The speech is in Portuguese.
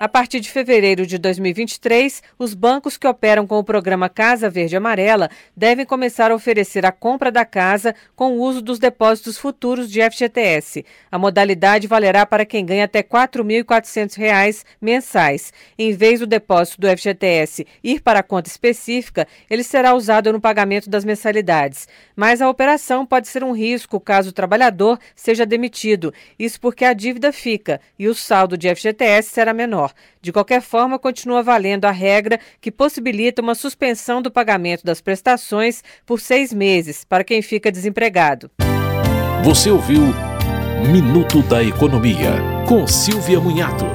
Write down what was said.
A partir de fevereiro de 2023, os bancos que operam com o programa Casa Verde Amarela devem começar a oferecer a compra da casa com o uso dos depósitos futuros de FGTS. A modalidade valerá para quem ganha até R$ 4.400 mensais. Em vez do depósito do FGTS ir para a conta específica, ele será usado no pagamento das mensalidades. Mas a operação pode ser um risco caso o trabalhador seja demitido. Isso porque a dívida fica e o saldo de FGTS será menor. De qualquer forma, continua valendo a regra que possibilita uma suspensão do pagamento das prestações por seis meses para quem fica desempregado. Você ouviu Minuto da Economia, com Silvia Munhato.